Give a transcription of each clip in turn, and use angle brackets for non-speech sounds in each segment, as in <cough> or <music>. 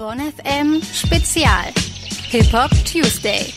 Bonn FM Spezial. Hip Hop Tuesday.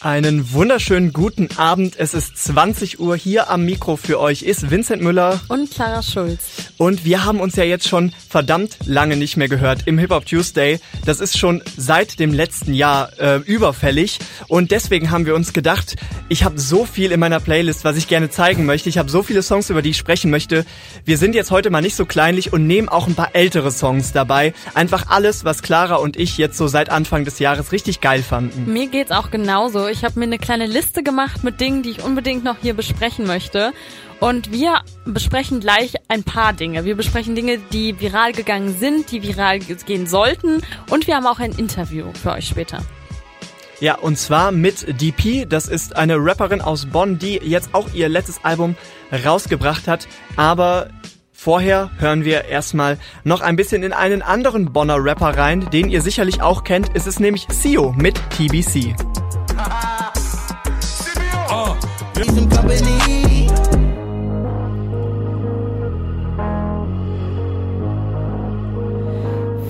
Einen wunderschönen guten Abend. Es ist 20 Uhr. Hier am Mikro für euch ist Vincent Müller und Clara Schulz. Und wir haben uns ja jetzt schon verdammt lange nicht mehr gehört im Hip Hop Tuesday. Das ist schon seit dem letzten Jahr äh, überfällig. Und deswegen haben wir uns gedacht, ich habe so viel in meiner Playlist, was ich gerne zeigen möchte. Ich habe so viele Songs, über die ich sprechen möchte. Wir sind jetzt heute mal nicht so kleinlich und nehmen auch ein paar ältere Songs dabei. Einfach alles, was Clara und ich jetzt so seit Anfang des Jahres richtig geil fanden. Mir geht's auch genauso. Ich habe mir eine kleine Liste gemacht mit Dingen, die ich unbedingt noch hier besprechen möchte. Und wir besprechen gleich ein paar Dinge. Wir besprechen Dinge, die viral gegangen sind, die viral gehen sollten. Und wir haben auch ein Interview für euch später. Ja, und zwar mit DP. Das ist eine Rapperin aus Bonn, die jetzt auch ihr letztes Album rausgebracht hat. Aber vorher hören wir erstmal noch ein bisschen in einen anderen Bonner Rapper rein, den ihr sicherlich auch kennt. Es ist nämlich Sio mit TBC.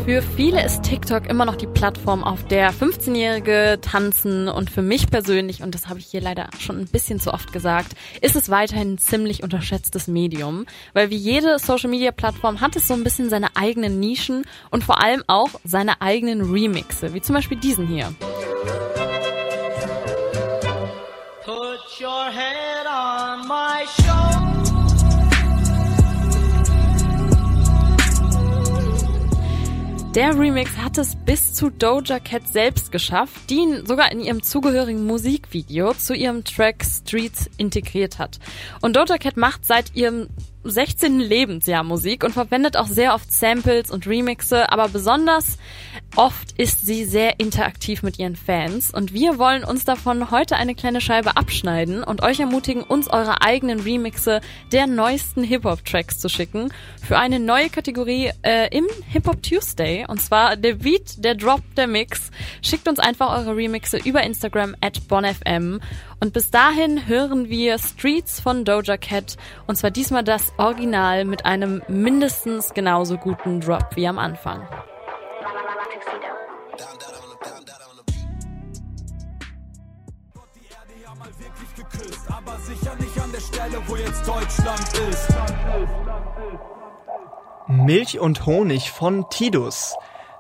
Für viele ist TikTok immer noch die Plattform, auf der 15-Jährige tanzen und für mich persönlich, und das habe ich hier leider schon ein bisschen zu oft gesagt, ist es weiterhin ein ziemlich unterschätztes Medium, weil wie jede Social-Media-Plattform hat es so ein bisschen seine eigenen Nischen und vor allem auch seine eigenen Remixe, wie zum Beispiel diesen hier. Put your head Der Remix hat es bis zu Doja Cat selbst geschafft, die ihn sogar in ihrem zugehörigen Musikvideo zu ihrem Track Streets integriert hat. Und Doja Cat macht seit ihrem 16. Lebensjahr Musik und verwendet auch sehr oft Samples und Remixe, aber besonders oft ist sie sehr interaktiv mit ihren Fans und wir wollen uns davon heute eine kleine Scheibe abschneiden und euch ermutigen, uns eure eigenen Remixe der neuesten Hip-Hop-Tracks zu schicken für eine neue Kategorie äh, im Hip-Hop Tuesday und zwar der Beat, der Drop, der Mix. Schickt uns einfach eure Remixe über Instagram at bonfm und bis dahin hören wir Streets von Doja Cat und zwar diesmal das Original mit einem mindestens genauso guten Drop wie am Anfang. Milch und Honig von Tidus.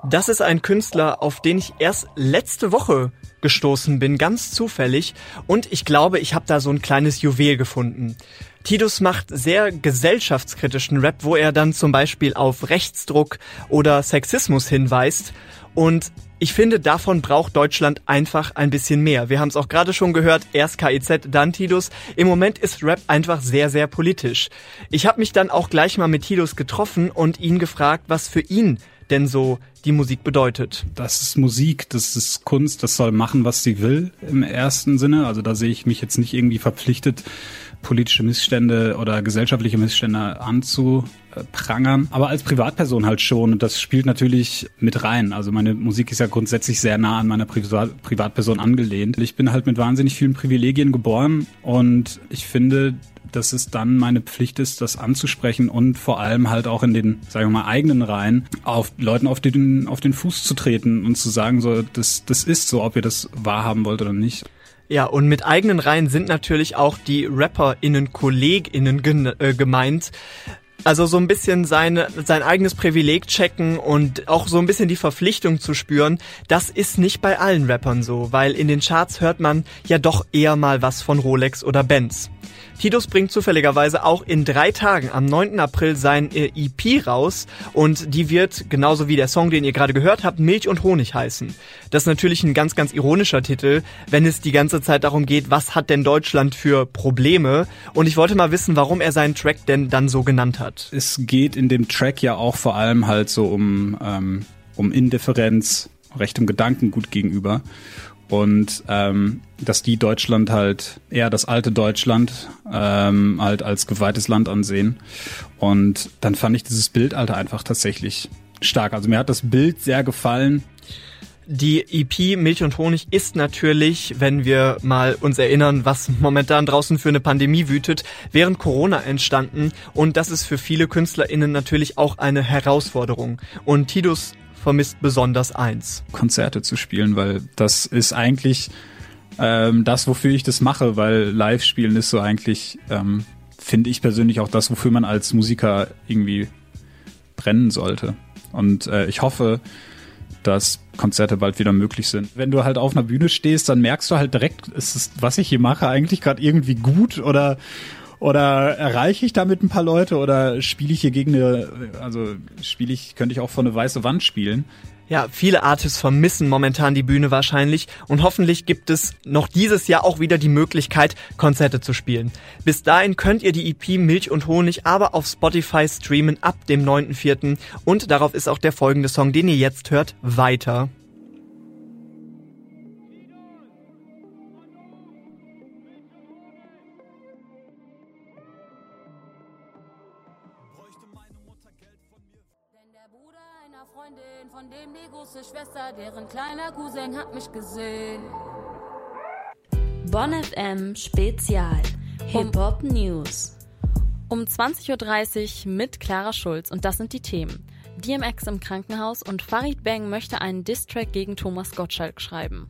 Das ist ein Künstler, auf den ich erst letzte Woche gestoßen bin, ganz zufällig. Und ich glaube, ich habe da so ein kleines Juwel gefunden. Tidus macht sehr gesellschaftskritischen Rap, wo er dann zum Beispiel auf Rechtsdruck oder Sexismus hinweist. Und ich finde, davon braucht Deutschland einfach ein bisschen mehr. Wir haben es auch gerade schon gehört, erst KIZ, dann Tidus. Im Moment ist Rap einfach sehr, sehr politisch. Ich habe mich dann auch gleich mal mit Tidus getroffen und ihn gefragt, was für ihn denn so die Musik bedeutet. Das ist Musik, das ist Kunst, das soll machen, was sie will im ersten Sinne. Also da sehe ich mich jetzt nicht irgendwie verpflichtet, politische Missstände oder gesellschaftliche Missstände anzuprangern. Aber als Privatperson halt schon. Und das spielt natürlich mit rein. Also meine Musik ist ja grundsätzlich sehr nah an meiner Privat Privatperson angelehnt. Ich bin halt mit wahnsinnig vielen Privilegien geboren und ich finde, dass es dann meine Pflicht ist, das anzusprechen und vor allem halt auch in den, sagen wir mal, eigenen Reihen auf Leuten auf den, auf den Fuß zu treten und zu sagen, so, das, das ist so, ob ihr das wahrhaben wollt oder nicht. Ja, und mit eigenen Reihen sind natürlich auch die RapperInnen, KollegInnen äh, gemeint. Also so ein bisschen seine, sein eigenes Privileg checken und auch so ein bisschen die Verpflichtung zu spüren, das ist nicht bei allen Rappern so, weil in den Charts hört man ja doch eher mal was von Rolex oder Benz. Titus bringt zufälligerweise auch in drei Tagen am 9. April sein äh, EP raus und die wird, genauso wie der Song, den ihr gerade gehört habt, Milch und Honig heißen. Das ist natürlich ein ganz, ganz ironischer Titel, wenn es die ganze Zeit darum geht, was hat denn Deutschland für Probleme? Und ich wollte mal wissen, warum er seinen Track denn dann so genannt hat. Es geht in dem Track ja auch vor allem halt so um, ähm, um Indifferenz, rechtem Gedankengut gegenüber und ähm, dass die Deutschland halt eher das alte Deutschland ähm, halt als geweihtes Land ansehen. Und dann fand ich dieses Bild Alter einfach tatsächlich stark. Also mir hat das Bild sehr gefallen. Die EP Milch und Honig ist natürlich, wenn wir mal uns erinnern, was momentan draußen für eine Pandemie wütet, während Corona entstanden und das ist für viele KünstlerInnen natürlich auch eine Herausforderung. Und Tidus vermisst besonders eins. Konzerte zu spielen, weil das ist eigentlich ähm, das, wofür ich das mache, weil Live-Spielen ist so eigentlich, ähm, finde ich persönlich auch das, wofür man als Musiker irgendwie brennen sollte. Und äh, ich hoffe, dass Konzerte bald wieder möglich sind. Wenn du halt auf einer Bühne stehst, dann merkst du halt direkt, ist es, was ich hier mache, eigentlich gerade irgendwie gut oder oder erreiche ich damit ein paar Leute oder spiele ich hier gegen eine, also spiele ich, könnte ich auch vor eine weiße Wand spielen. Ja, viele Artists vermissen momentan die Bühne wahrscheinlich und hoffentlich gibt es noch dieses Jahr auch wieder die Möglichkeit, Konzerte zu spielen. Bis dahin könnt ihr die EP Milch und Honig aber auf Spotify streamen ab dem 9.4. und darauf ist auch der folgende Song, den ihr jetzt hört, weiter. Von dem die große Schwester, deren kleiner Cousin hat mich gesehen. Bonn FM Spezial Hip Hop News. Um 20.30 Uhr mit Clara Schulz und das sind die Themen. DMX im Krankenhaus und Farid Bang möchte einen Distrack gegen Thomas Gottschalk schreiben.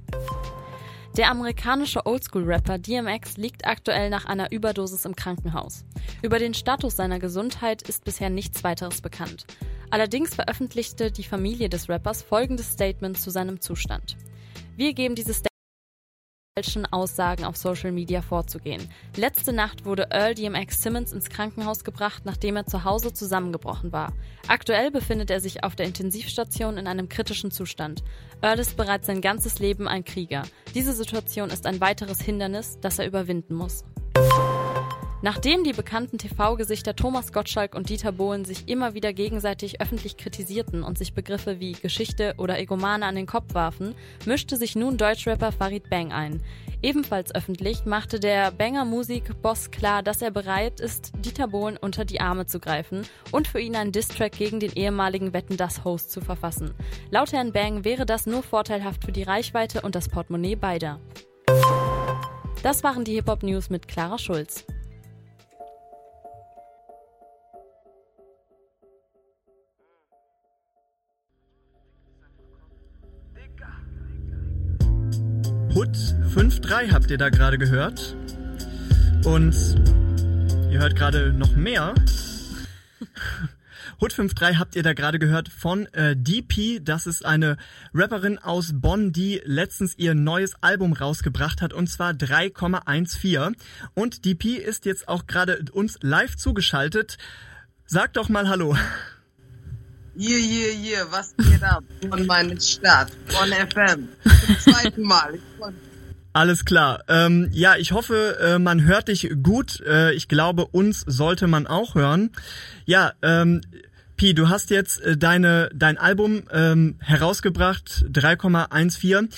Der amerikanische Oldschool-Rapper DMX liegt aktuell nach einer Überdosis im Krankenhaus. Über den Status seiner Gesundheit ist bisher nichts weiteres bekannt. Allerdings veröffentlichte die Familie des Rappers folgendes Statement zu seinem Zustand. Wir geben dieses Statement falschen Aussagen auf Social Media vorzugehen. Letzte Nacht wurde Earl DMX Simmons ins Krankenhaus gebracht, nachdem er zu Hause zusammengebrochen war. Aktuell befindet er sich auf der Intensivstation in einem kritischen Zustand. Earl ist bereits sein ganzes Leben ein Krieger. Diese Situation ist ein weiteres Hindernis, das er überwinden muss. Nachdem die bekannten TV-Gesichter Thomas Gottschalk und Dieter Bohlen sich immer wieder gegenseitig öffentlich kritisierten und sich Begriffe wie Geschichte oder Egomane an den Kopf warfen, mischte sich nun Deutschrapper Farid Bang ein. Ebenfalls öffentlich machte der Banger-Musik-Boss klar, dass er bereit ist, Dieter Bohlen unter die Arme zu greifen und für ihn einen Distrack gegen den ehemaligen Wetten das Host zu verfassen. Laut Herrn Bang wäre das nur vorteilhaft für die Reichweite und das Portemonnaie beider. Das waren die Hip-Hop-News mit Clara Schulz. Hut 5.3 habt ihr da gerade gehört. Und ihr hört gerade noch mehr. <laughs> Hut 5.3 habt ihr da gerade gehört von äh, DP. Das ist eine Rapperin aus Bonn, die letztens ihr neues Album rausgebracht hat und zwar 3,14. Und DP ist jetzt auch gerade uns live zugeschaltet. Sag doch mal Hallo. <laughs> Yeah, yeah, yeah, was geht ab von meiner Stadt, von FM. Zum zweiten Mal. Alles klar. Ähm, ja, ich hoffe, äh, man hört dich gut. Äh, ich glaube, uns sollte man auch hören. Ja, ähm, Pi, du hast jetzt äh, deine dein Album ähm, herausgebracht, 3,14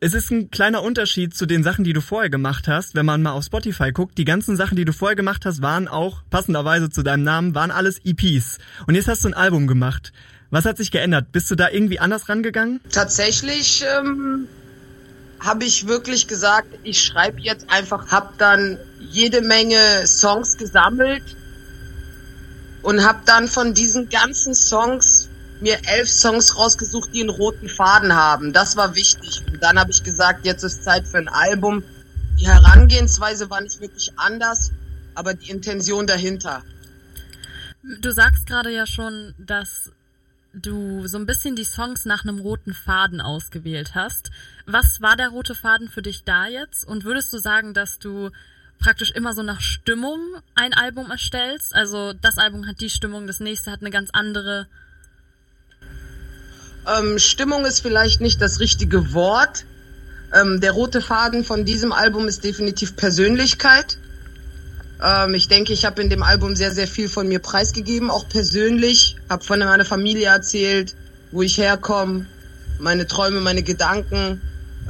es ist ein kleiner Unterschied zu den Sachen, die du vorher gemacht hast, wenn man mal auf Spotify guckt. Die ganzen Sachen, die du vorher gemacht hast, waren auch, passenderweise zu deinem Namen, waren alles EPs. Und jetzt hast du ein Album gemacht. Was hat sich geändert? Bist du da irgendwie anders rangegangen? Tatsächlich ähm, habe ich wirklich gesagt, ich schreibe jetzt einfach, habe dann jede Menge Songs gesammelt und habe dann von diesen ganzen Songs mir elf Songs rausgesucht, die einen roten Faden haben. Das war wichtig. Und dann habe ich gesagt, jetzt ist Zeit für ein Album. Die Herangehensweise war nicht wirklich anders, aber die Intention dahinter. Du sagst gerade ja schon, dass du so ein bisschen die Songs nach einem roten Faden ausgewählt hast. Was war der rote Faden für dich da jetzt? Und würdest du sagen, dass du praktisch immer so nach Stimmung ein Album erstellst? Also das Album hat die Stimmung, das nächste hat eine ganz andere ähm, Stimmung ist vielleicht nicht das richtige Wort. Ähm, der rote Faden von diesem Album ist definitiv Persönlichkeit. Ähm, ich denke, ich habe in dem Album sehr, sehr viel von mir preisgegeben, auch persönlich. Habe von meiner Familie erzählt, wo ich herkomme, meine Träume, meine Gedanken.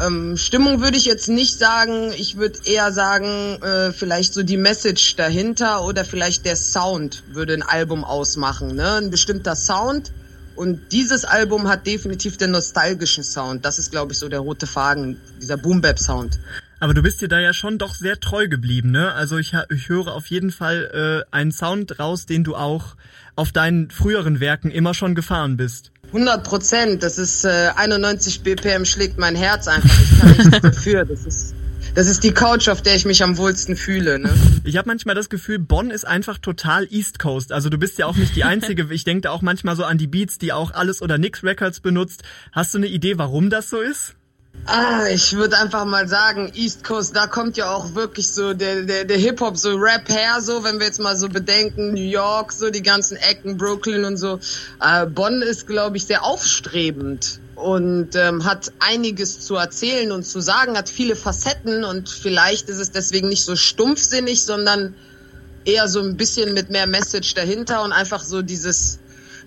Ähm, Stimmung würde ich jetzt nicht sagen. Ich würde eher sagen, äh, vielleicht so die Message dahinter oder vielleicht der Sound würde ein Album ausmachen. Ne? Ein bestimmter Sound und dieses Album hat definitiv den nostalgischen Sound. Das ist, glaube ich, so der rote Faden, dieser Boom-Bap-Sound. Aber du bist dir da ja schon doch sehr treu geblieben, ne? Also ich, ich höre auf jeden Fall äh, einen Sound raus, den du auch auf deinen früheren Werken immer schon gefahren bist. 100 Prozent. Das ist äh, 91 BPM schlägt mein Herz einfach. Ich kann nichts <laughs> dafür. Das ist das ist die Couch, auf der ich mich am wohlsten fühle. Ne? Ich habe manchmal das Gefühl, Bonn ist einfach total East Coast. Also du bist ja auch nicht die <laughs> Einzige. Ich denke da auch manchmal so an die Beats, die auch alles oder nix Records benutzt. Hast du eine Idee, warum das so ist? Ah, ich würde einfach mal sagen, East Coast, da kommt ja auch wirklich so der, der, der Hip-Hop, so Rap her, so, wenn wir jetzt mal so bedenken, New York, so die ganzen Ecken, Brooklyn und so. Äh, Bonn ist, glaube ich, sehr aufstrebend und ähm, hat einiges zu erzählen und zu sagen, hat viele Facetten und vielleicht ist es deswegen nicht so stumpfsinnig, sondern eher so ein bisschen mit mehr Message dahinter und einfach so dieses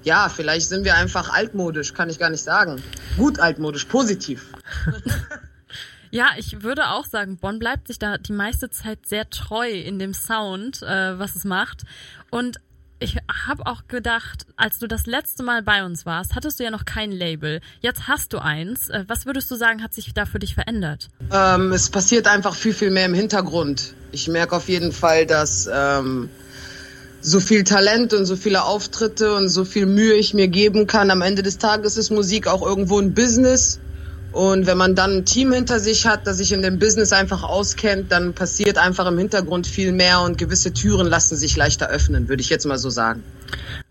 ja, vielleicht sind wir einfach altmodisch, kann ich gar nicht sagen. Gut altmodisch, positiv. <laughs> Ja, ich würde auch sagen, Bonn bleibt sich da die meiste Zeit sehr treu in dem Sound, äh, was es macht. Und ich habe auch gedacht, als du das letzte Mal bei uns warst, hattest du ja noch kein Label. Jetzt hast du eins. Äh, was würdest du sagen, hat sich da für dich verändert? Ähm, es passiert einfach viel, viel mehr im Hintergrund. Ich merke auf jeden Fall, dass ähm, so viel Talent und so viele Auftritte und so viel Mühe ich mir geben kann. Am Ende des Tages ist Musik auch irgendwo ein Business. Und wenn man dann ein Team hinter sich hat, das sich in dem Business einfach auskennt, dann passiert einfach im Hintergrund viel mehr und gewisse Türen lassen sich leichter öffnen, würde ich jetzt mal so sagen.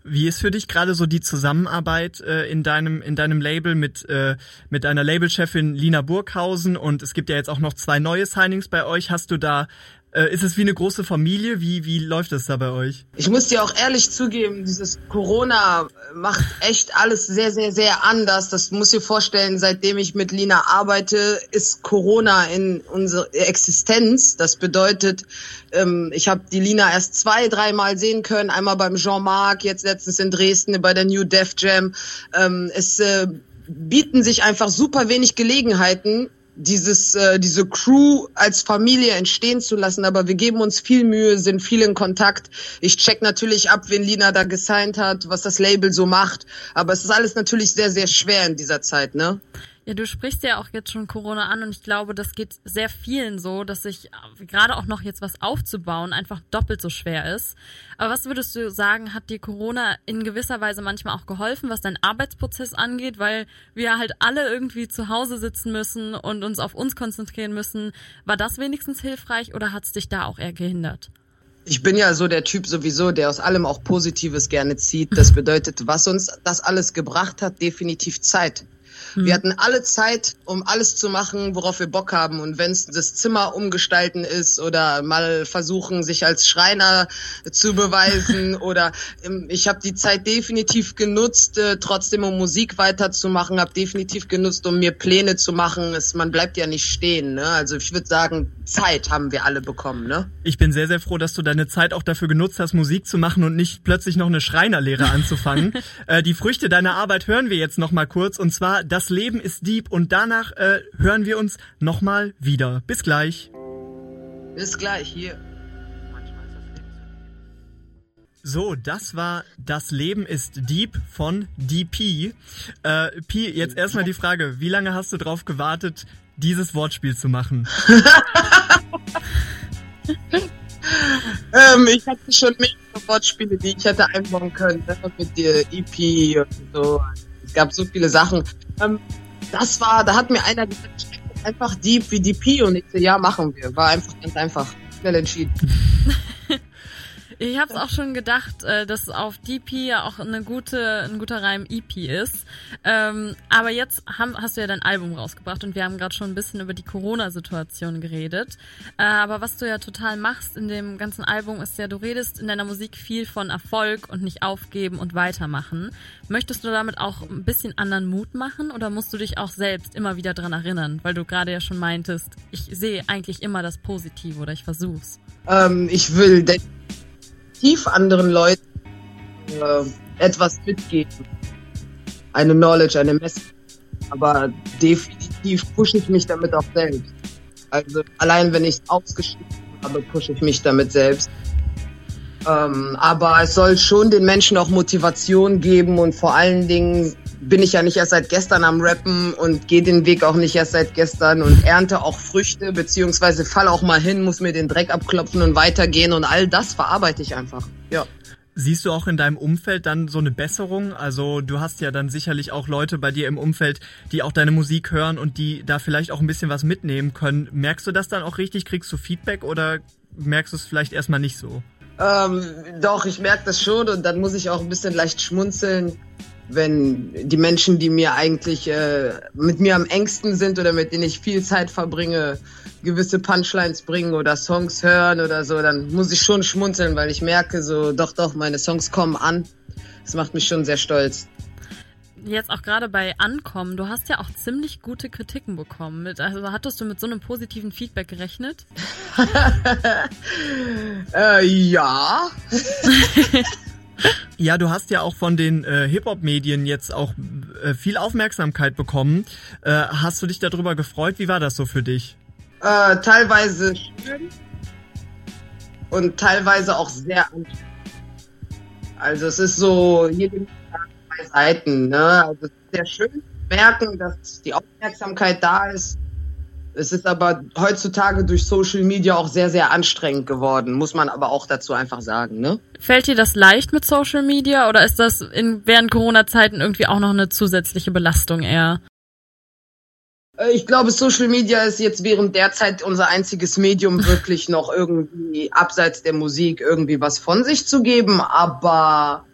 Wie ist für dich gerade so die Zusammenarbeit äh, in deinem in deinem Label mit äh, mit deiner Labelchefin Lina Burghausen und es gibt ja jetzt auch noch zwei neue Signings bei euch. Hast du da äh, ist es wie eine große Familie? Wie, wie läuft das da bei euch? Ich muss dir auch ehrlich zugeben, dieses Corona macht echt alles sehr, sehr, sehr anders. Das muss dir vorstellen, seitdem ich mit Lina arbeite, ist Corona in unserer Existenz. Das bedeutet, ähm, ich habe die Lina erst zwei, dreimal sehen können. Einmal beim Jean-Marc, jetzt letztens in Dresden bei der New Def Jam. Ähm, es äh, bieten sich einfach super wenig Gelegenheiten, dieses, äh, diese Crew als Familie entstehen zu lassen, aber wir geben uns viel Mühe, sind viel in Kontakt. Ich check natürlich ab, wen Lina da gesigned hat, was das Label so macht, aber es ist alles natürlich sehr, sehr schwer in dieser Zeit, ne? Ja, du sprichst ja auch jetzt schon Corona an und ich glaube, das geht sehr vielen so, dass sich äh, gerade auch noch jetzt was aufzubauen einfach doppelt so schwer ist. Aber was würdest du sagen, hat dir Corona in gewisser Weise manchmal auch geholfen, was deinen Arbeitsprozess angeht, weil wir halt alle irgendwie zu Hause sitzen müssen und uns auf uns konzentrieren müssen? War das wenigstens hilfreich oder hat es dich da auch eher gehindert? Ich bin ja so der Typ sowieso, der aus allem auch Positives gerne zieht. Das bedeutet, was uns das alles gebracht hat, definitiv Zeit. Mhm. Wir hatten alle Zeit, um alles zu machen, worauf wir Bock haben. Und wenn es das Zimmer umgestalten ist oder mal versuchen, sich als Schreiner zu beweisen <laughs> oder ähm, ich habe die Zeit definitiv genutzt, äh, trotzdem um Musik weiterzumachen, habe definitiv genutzt, um mir Pläne zu machen. Es, man bleibt ja nicht stehen. Ne? Also ich würde sagen, Zeit haben wir alle bekommen. Ne? Ich bin sehr, sehr froh, dass du deine Zeit auch dafür genutzt hast, Musik zu machen und nicht plötzlich noch eine Schreinerlehre anzufangen. <laughs> äh, die Früchte deiner Arbeit hören wir jetzt noch mal kurz und zwar das Leben ist Dieb und danach äh, hören wir uns nochmal wieder. Bis gleich. Bis gleich, hier. So, das war Das Leben ist Deep von DP. Äh, Pi, jetzt erstmal die Frage, wie lange hast du drauf gewartet, dieses Wortspiel zu machen? <laughs> ähm, ich hatte schon mehrere Wortspiele, die ich hätte einbauen können, ne? mit der EP und so. Es gab so viele Sachen. Ähm, das war, da hat mir einer gesagt, einfach Deep wie DP und ich so, ja, machen wir. War einfach ganz einfach. Schnell entschieden. <laughs> Ich habe es auch schon gedacht, äh, dass auf DP ja auch eine gute, ein guter Reim EP ist. Ähm, aber jetzt hast du ja dein Album rausgebracht und wir haben gerade schon ein bisschen über die Corona-Situation geredet. Äh, aber was du ja total machst in dem ganzen Album ist ja, du redest in deiner Musik viel von Erfolg und nicht aufgeben und weitermachen. Möchtest du damit auch ein bisschen anderen Mut machen oder musst du dich auch selbst immer wieder dran erinnern? Weil du gerade ja schon meintest, ich sehe eigentlich immer das Positive oder ich versuch's. Ähm, ich will definitiv anderen Leuten äh, etwas mitgeben. Eine Knowledge, eine Message. Aber definitiv pushe ich mich damit auch selbst. Also allein wenn ich es ausgeschrieben habe, pushe ich mich damit selbst. Ähm, aber es soll schon den Menschen auch Motivation geben und vor allen Dingen bin ich ja nicht erst seit gestern am Rappen und gehe den Weg auch nicht erst seit gestern und ernte auch Früchte, beziehungsweise fall auch mal hin, muss mir den Dreck abklopfen und weitergehen und all das verarbeite ich einfach. Ja. Siehst du auch in deinem Umfeld dann so eine Besserung? Also du hast ja dann sicherlich auch Leute bei dir im Umfeld, die auch deine Musik hören und die da vielleicht auch ein bisschen was mitnehmen können. Merkst du das dann auch richtig? Kriegst du Feedback oder merkst du es vielleicht erstmal nicht so? Ähm, doch, ich merke das schon und dann muss ich auch ein bisschen leicht schmunzeln, wenn die Menschen, die mir eigentlich äh, mit mir am engsten sind oder mit denen ich viel Zeit verbringe, gewisse Punchlines bringen oder Songs hören oder so, dann muss ich schon schmunzeln, weil ich merke so, doch, doch, meine Songs kommen an. Das macht mich schon sehr stolz. Jetzt auch gerade bei Ankommen, du hast ja auch ziemlich gute Kritiken bekommen. Also hattest du mit so einem positiven Feedback gerechnet? <laughs> äh, ja. <laughs> Ja, du hast ja auch von den äh, Hip-Hop-Medien jetzt auch äh, viel Aufmerksamkeit bekommen. Äh, hast du dich darüber gefreut? Wie war das so für dich? Äh, teilweise schön und teilweise auch sehr anstrengend. Also es ist so jede zwei Seiten. Ne? Also es ist sehr schön merken, dass die Aufmerksamkeit da ist. Es ist aber heutzutage durch Social Media auch sehr, sehr anstrengend geworden, muss man aber auch dazu einfach sagen. Ne? Fällt dir das leicht mit Social Media oder ist das in, während Corona-Zeiten irgendwie auch noch eine zusätzliche Belastung eher? Äh, ich glaube, Social Media ist jetzt während der Zeit unser einziges Medium, <laughs> wirklich noch irgendwie abseits der Musik irgendwie was von sich zu geben. Aber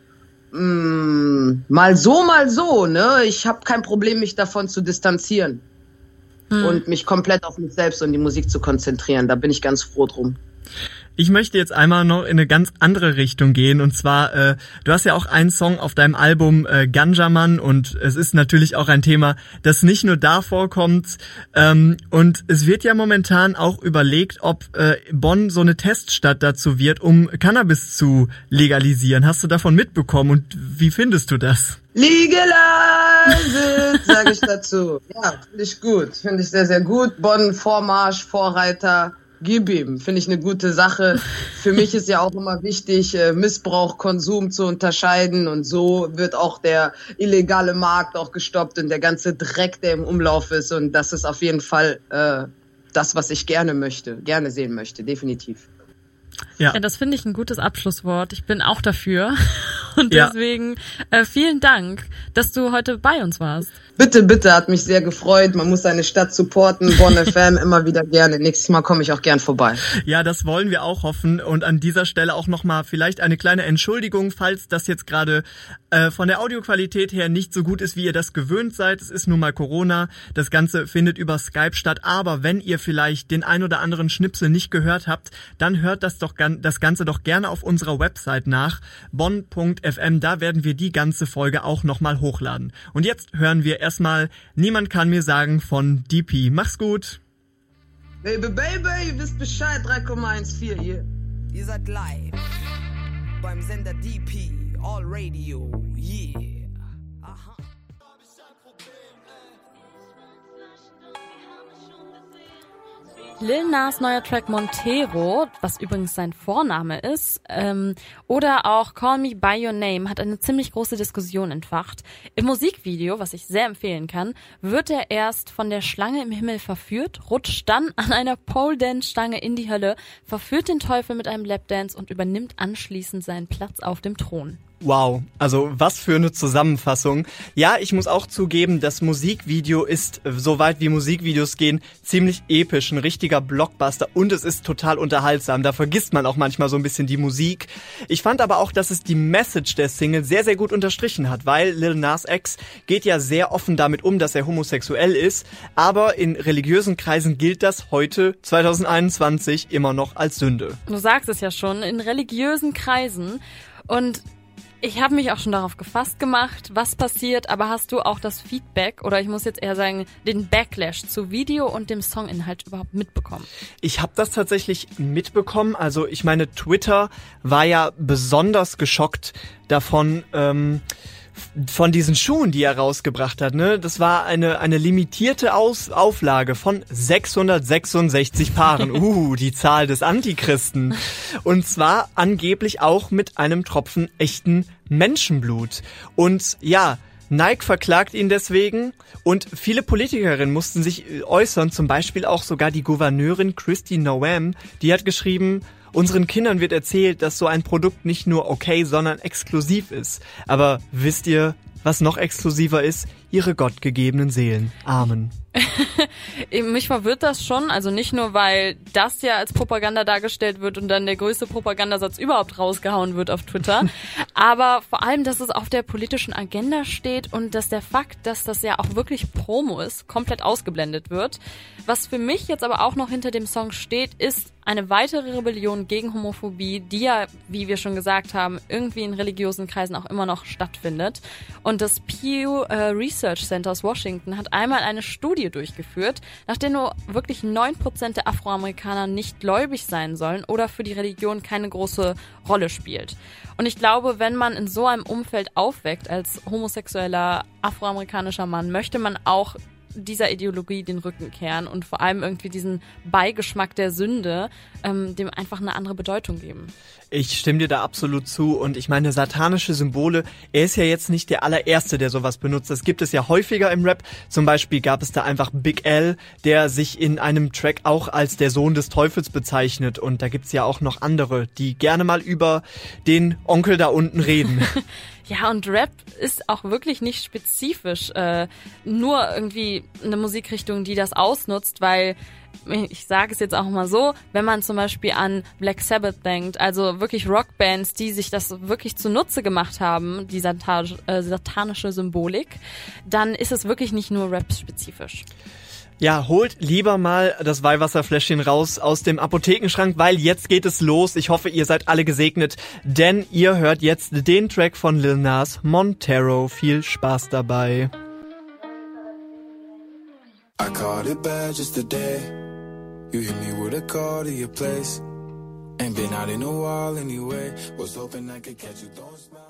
mh, mm, mal so, mal so. Ne, ich habe kein Problem, mich davon zu distanzieren hm. und mich komplett auf mich selbst und die Musik zu konzentrieren. Da bin ich ganz froh drum. Ich möchte jetzt einmal noch in eine ganz andere Richtung gehen und zwar, äh, du hast ja auch einen Song auf deinem Album äh, Ganjaman und es ist natürlich auch ein Thema, das nicht nur da vorkommt ähm, und es wird ja momentan auch überlegt, ob äh, Bonn so eine Teststadt dazu wird, um Cannabis zu legalisieren. Hast du davon mitbekommen und wie findest du das? Legalize, sage ich dazu. Ja, finde ich gut, finde ich sehr, sehr gut. Bonn, Vormarsch, Vorreiter gib ihm. Finde ich eine gute Sache. Für mich ist ja auch immer wichtig, äh, Missbrauch, Konsum zu unterscheiden und so wird auch der illegale Markt auch gestoppt und der ganze Dreck, der im Umlauf ist und das ist auf jeden Fall äh, das, was ich gerne möchte, gerne sehen möchte, definitiv. Ja, ja das finde ich ein gutes Abschlusswort. Ich bin auch dafür. Und deswegen ja. äh, vielen Dank, dass du heute bei uns warst. Bitte, bitte, hat mich sehr gefreut. Man muss seine Stadt supporten. Bonn <laughs> FM immer wieder gerne. Nächstes Mal komme ich auch gern vorbei. Ja, das wollen wir auch hoffen. Und an dieser Stelle auch nochmal vielleicht eine kleine Entschuldigung, falls das jetzt gerade äh, von der Audioqualität her nicht so gut ist, wie ihr das gewöhnt seid. Es ist nun mal Corona. Das Ganze findet über Skype statt. Aber wenn ihr vielleicht den ein oder anderen Schnipsel nicht gehört habt, dann hört das doch das Ganze doch gerne auf unserer Website nach. bonn.fm. Da werden wir die ganze Folge auch nochmal hochladen. Und jetzt hören wir erstmal Niemand kann mir sagen von DP. Mach's gut. Baby, baby, ihr wisst Bescheid, 3,14 hier. Ihr seid live beim Sender DP, All Radio, yeah. Lil Nas neuer Track Montero, was übrigens sein Vorname ist, ähm, oder auch Call Me By Your Name hat eine ziemlich große Diskussion entfacht. Im Musikvideo, was ich sehr empfehlen kann, wird er erst von der Schlange im Himmel verführt, rutscht dann <laughs> an einer Pole Dance Stange in die Hölle, verführt den Teufel mit einem Lapdance und übernimmt anschließend seinen Platz auf dem Thron. Wow, also was für eine Zusammenfassung. Ja, ich muss auch zugeben, das Musikvideo ist, äh, soweit wie Musikvideos gehen, ziemlich episch, ein richtiger Blockbuster und es ist total unterhaltsam. Da vergisst man auch manchmal so ein bisschen die Musik. Ich fand aber auch, dass es die Message der Single sehr, sehr gut unterstrichen hat, weil Lil Nas X geht ja sehr offen damit um, dass er homosexuell ist, aber in religiösen Kreisen gilt das heute, 2021, immer noch als Sünde. Du sagst es ja schon, in religiösen Kreisen und ich habe mich auch schon darauf gefasst gemacht, was passiert, aber hast du auch das Feedback oder ich muss jetzt eher sagen, den Backlash zu Video und dem Songinhalt überhaupt mitbekommen? Ich habe das tatsächlich mitbekommen. Also ich meine, Twitter war ja besonders geschockt davon. Ähm, von diesen Schuhen, die er rausgebracht hat, ne? Das war eine, eine limitierte Aus Auflage von 666 Paaren. <laughs> Uh, die Zahl des Antichristen. Und zwar angeblich auch mit einem Tropfen echten Menschenblut. Und ja, Nike verklagt ihn deswegen und viele Politikerinnen mussten sich äußern, zum Beispiel auch sogar die Gouverneurin Christy Noem, die hat geschrieben, Unseren Kindern wird erzählt, dass so ein Produkt nicht nur okay, sondern exklusiv ist. Aber wisst ihr, was noch exklusiver ist? Ihre gottgegebenen Seelen. Amen. <laughs> Mich verwirrt das schon, also nicht nur, weil das ja als Propaganda dargestellt wird und dann der größte Propagandasatz überhaupt rausgehauen wird auf Twitter, <laughs> aber vor allem, dass es auf der politischen Agenda steht und dass der Fakt, dass das ja auch wirklich Promo ist, komplett ausgeblendet wird. Was für mich jetzt aber auch noch hinter dem Song steht, ist eine weitere Rebellion gegen Homophobie, die ja, wie wir schon gesagt haben, irgendwie in religiösen Kreisen auch immer noch stattfindet. Und das Pew äh, Research Center aus Washington hat einmal eine Studie durchgeführt, nach der nur wirklich neun Prozent der Afroamerikaner nicht gläubig sein sollen oder für die Religion keine große Rolle spielt. Und ich glaube, wenn man in so einem Umfeld aufweckt als homosexueller afroamerikanischer Mann, möchte man auch dieser Ideologie den Rücken kehren und vor allem irgendwie diesen Beigeschmack der Sünde ähm, dem einfach eine andere Bedeutung geben. Ich stimme dir da absolut zu und ich meine satanische Symbole, er ist ja jetzt nicht der allererste, der sowas benutzt. Das gibt es ja häufiger im Rap. Zum Beispiel gab es da einfach Big L, der sich in einem Track auch als der Sohn des Teufels bezeichnet und da gibt's ja auch noch andere, die gerne mal über den Onkel da unten reden. <laughs> Ja, und Rap ist auch wirklich nicht spezifisch äh, nur irgendwie eine Musikrichtung, die das ausnutzt, weil ich sage es jetzt auch mal so, wenn man zum Beispiel an Black Sabbath denkt, also wirklich Rockbands, die sich das wirklich zunutze gemacht haben, die äh, satanische Symbolik, dann ist es wirklich nicht nur Rap-spezifisch. Ja, holt lieber mal das Weihwasserfläschchen raus aus dem Apothekenschrank, weil jetzt geht es los. Ich hoffe, ihr seid alle gesegnet, denn ihr hört jetzt den Track von Lil Nas Montero. Viel Spaß dabei. I caught it bad just today. You hit me with a call to your place. Ain't been out in a while anyway. Was hoping I could catch you throwing smiles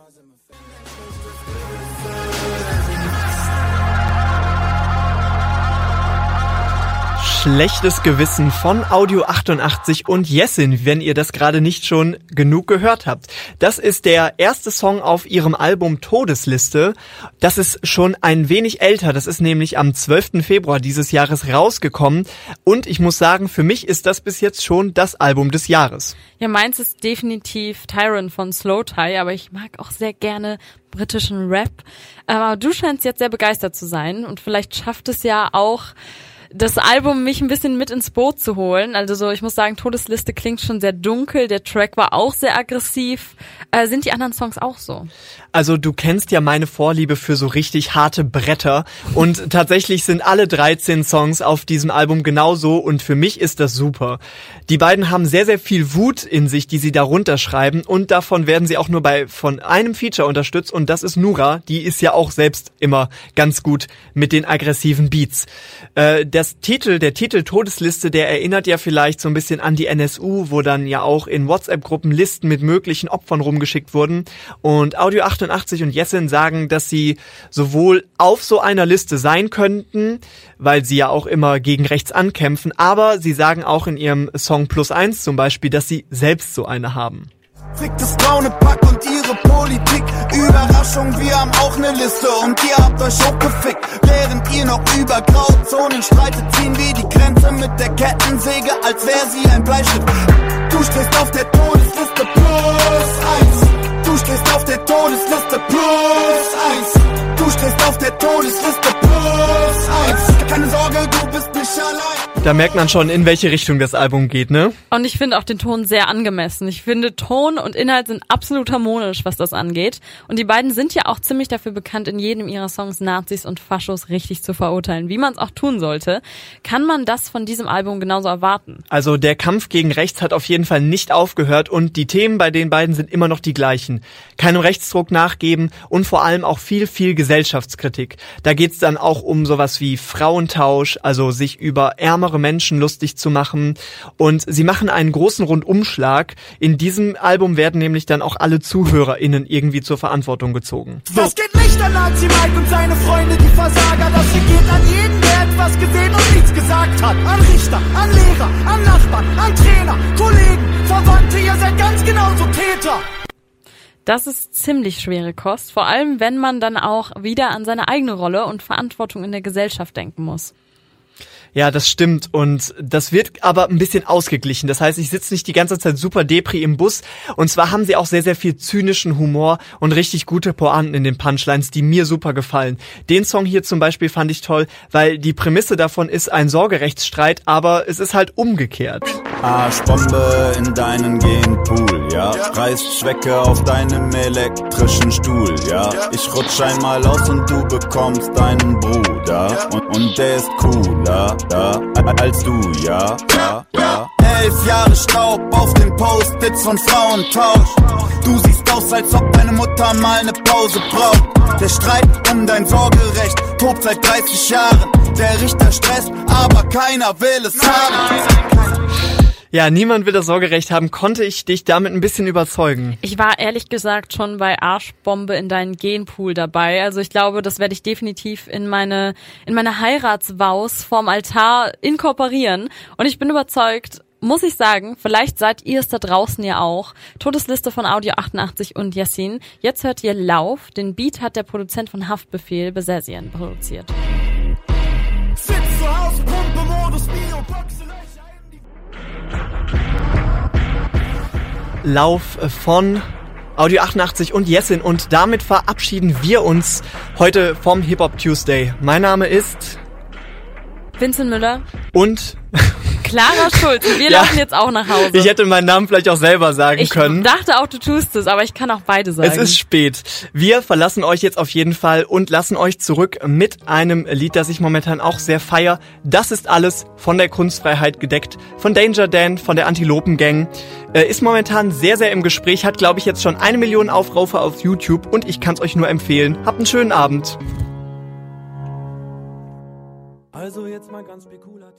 Schlechtes Gewissen von Audio 88 und Jessin, wenn ihr das gerade nicht schon genug gehört habt. Das ist der erste Song auf ihrem Album Todesliste. Das ist schon ein wenig älter. Das ist nämlich am 12. Februar dieses Jahres rausgekommen. Und ich muss sagen, für mich ist das bis jetzt schon das Album des Jahres. Ja, meins ist definitiv Tyron von Slow Tie, aber ich mag auch sehr gerne britischen Rap. Aber du scheinst jetzt sehr begeistert zu sein und vielleicht schafft es ja auch das Album mich ein bisschen mit ins Boot zu holen. Also so, ich muss sagen, Todesliste klingt schon sehr dunkel, der Track war auch sehr aggressiv. Äh, sind die anderen Songs auch so? Also du kennst ja meine Vorliebe für so richtig harte Bretter und tatsächlich sind alle 13 Songs auf diesem Album genauso und für mich ist das super. Die beiden haben sehr, sehr viel Wut in sich, die sie darunter schreiben und davon werden sie auch nur bei von einem Feature unterstützt und das ist Nura, die ist ja auch selbst immer ganz gut mit den aggressiven Beats. Äh, das Titel, der Titel Todesliste, der erinnert ja vielleicht so ein bisschen an die NSU, wo dann ja auch in WhatsApp-Gruppen Listen mit möglichen Opfern rumgeschickt wurden und Audio 8 88 und Jessin sagen, dass sie sowohl auf so einer Liste sein könnten, weil sie ja auch immer gegen rechts ankämpfen, aber sie sagen auch in ihrem Song Plus Eins zum Beispiel, dass sie selbst so eine haben. Fickt das braune Pack und ihre Politik. Überraschung, wir haben auch ne Liste und ihr habt euch auch gefickt. Während ihr noch über Grauzonen streitet, ziehen wir die Grenze mit der Kettensäge, als wäre sie ein Bleistift. Du stehst auf der Todesliste plus eins. Du stehst auf der Todesliste plus eins. Du stehst auf der Todesliste plus eins. Keine Sorge, du bist nicht allein. Da merkt man schon, in welche Richtung das Album geht, ne? Und ich finde auch den Ton sehr angemessen. Ich finde, Ton und Inhalt sind absolut harmonisch, was das angeht. Und die beiden sind ja auch ziemlich dafür bekannt, in jedem ihrer Songs Nazis und Faschos richtig zu verurteilen, wie man es auch tun sollte. Kann man das von diesem Album genauso erwarten? Also der Kampf gegen rechts hat auf jeden Fall nicht aufgehört und die Themen bei den beiden sind immer noch die gleichen. Keinem Rechtsdruck nachgeben und vor allem auch viel, viel Gesellschaftskritik. Da geht's dann auch um sowas wie Frauentausch, also sich über ärmere Menschen lustig zu machen. Und sie machen einen großen Rundumschlag. In diesem Album werden nämlich dann auch alle ZuhörerInnen irgendwie zur Verantwortung gezogen. Das geht nicht an Nazi Mike und seine Freunde, die Versager. Das hier geht an jeden, der etwas gesehen und nichts gesagt hat. An Richter, an Lehrer, an Nachbarn, an Trainer, Kollegen, Verwandte, ihr seid ganz genauso Täter. Das ist ziemlich schwere Kost, vor allem wenn man dann auch wieder an seine eigene Rolle und Verantwortung in der Gesellschaft denken muss. Ja, das stimmt und das wird aber ein bisschen ausgeglichen. Das heißt, ich sitze nicht die ganze Zeit super depri im Bus und zwar haben sie auch sehr, sehr viel zynischen Humor und richtig gute Pointen in den Punchlines, die mir super gefallen. Den Song hier zum Beispiel fand ich toll, weil die Prämisse davon ist ein Sorgerechtsstreit, aber es ist halt umgekehrt. Arschbombe in deinen Genpool, ja. Reißt Schwecke auf deinem elektrischen Stuhl, ja. Ich rutsch einmal aus und du bekommst deinen Bruder. Und, und der ist cooler, ja, als du, ja, ja, ja. Elf Jahre Staub auf den Post-its von Frauentausch. Du siehst aus, als ob deine Mutter mal ne Pause braucht. Der Streit um dein Sorgerecht tobt seit 30 Jahren. Der Richter stresst, aber keiner will es haben. Ja, niemand will das Sorgerecht haben. Konnte ich dich damit ein bisschen überzeugen? Ich war ehrlich gesagt schon bei Arschbombe in deinen Genpool dabei. Also ich glaube, das werde ich definitiv in meine, in meine Heiratswaus vorm Altar inkorporieren. Und ich bin überzeugt, muss ich sagen, vielleicht seid ihr es da draußen ja auch. Todesliste von Audio 88 und Yassin. Jetzt hört ihr Lauf. Den Beat hat der Produzent von Haftbefehl Besessien produziert. Sitz zu Hause, Pumpe, Modus, Bio, Boxelöcher Lauf von Audio 88 und Jessin und damit verabschieden wir uns heute vom Hip Hop Tuesday. Mein Name ist Vincent Müller, und Clara Schulz. Wir <laughs> Ja. laufen jetzt auch nach Hause. ich hätte meinen Namen vielleicht auch selber sagen Ich können. dachte auch, du tust es, aber ich kann auch beide sagen. Es ist spät. Wir verlassen euch jetzt auf jeden Fall und lassen euch zurück mit einem Lied, das ich momentan auch sehr feier. Das ist alles von der Kunstfreiheit gedeckt, von Danger Dan, von der Antilopen Gang. Äh, ist momentan sehr, sehr im Gespräch, hat glaube ich jetzt schon eine Million Aufrufe auf YouTube und ich kann es euch nur empfehlen. Habt einen schönen Abend. Also jetzt mal ganz spekulativ.